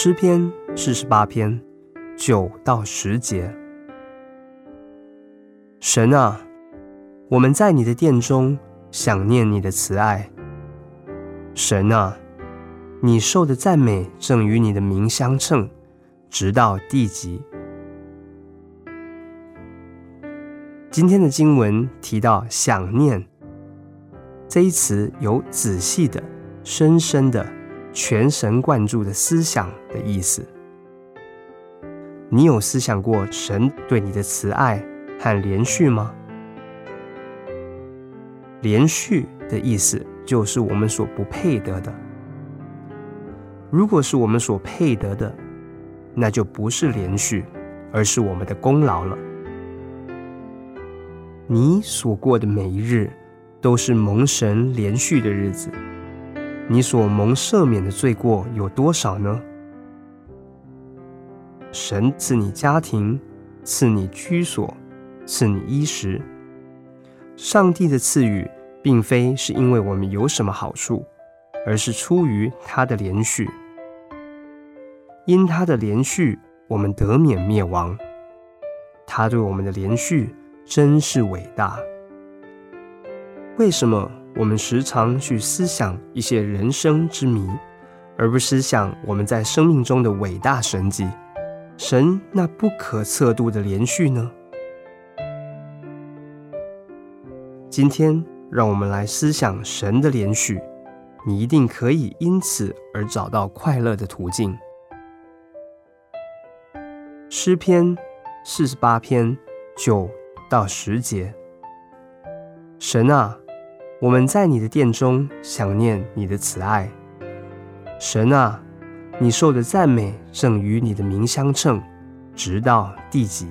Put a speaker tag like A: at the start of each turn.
A: 诗篇四十八篇九到十节。神啊，我们在你的殿中想念你的慈爱。神啊，你受的赞美正与你的名相称，直到地极。今天的经文提到“想念”这一词，有仔细的、深深的、全神贯注的思想的意思。你有思想过神对你的慈爱和连续吗？连续的意思就是我们所不配得的。如果是我们所配得的，那就不是连续，而是我们的功劳了。你所过的每一日，都是蒙神连续的日子。你所蒙赦免的罪过有多少呢？神赐你家庭，赐你居所，赐你衣食。上帝的赐予，并非是因为我们有什么好处，而是出于他的怜恤。因他的怜恤，我们得免灭亡。他对我们的怜恤。真是伟大！为什么我们时常去思想一些人生之谜，而不思想我们在生命中的伟大神迹？神那不可测度的连续呢？今天，让我们来思想神的连续，你一定可以因此而找到快乐的途径。诗篇四十八篇九到十节，神啊，我们在你的殿中想念你的慈爱。神啊，你受的赞美正与你的名相称，直到地极。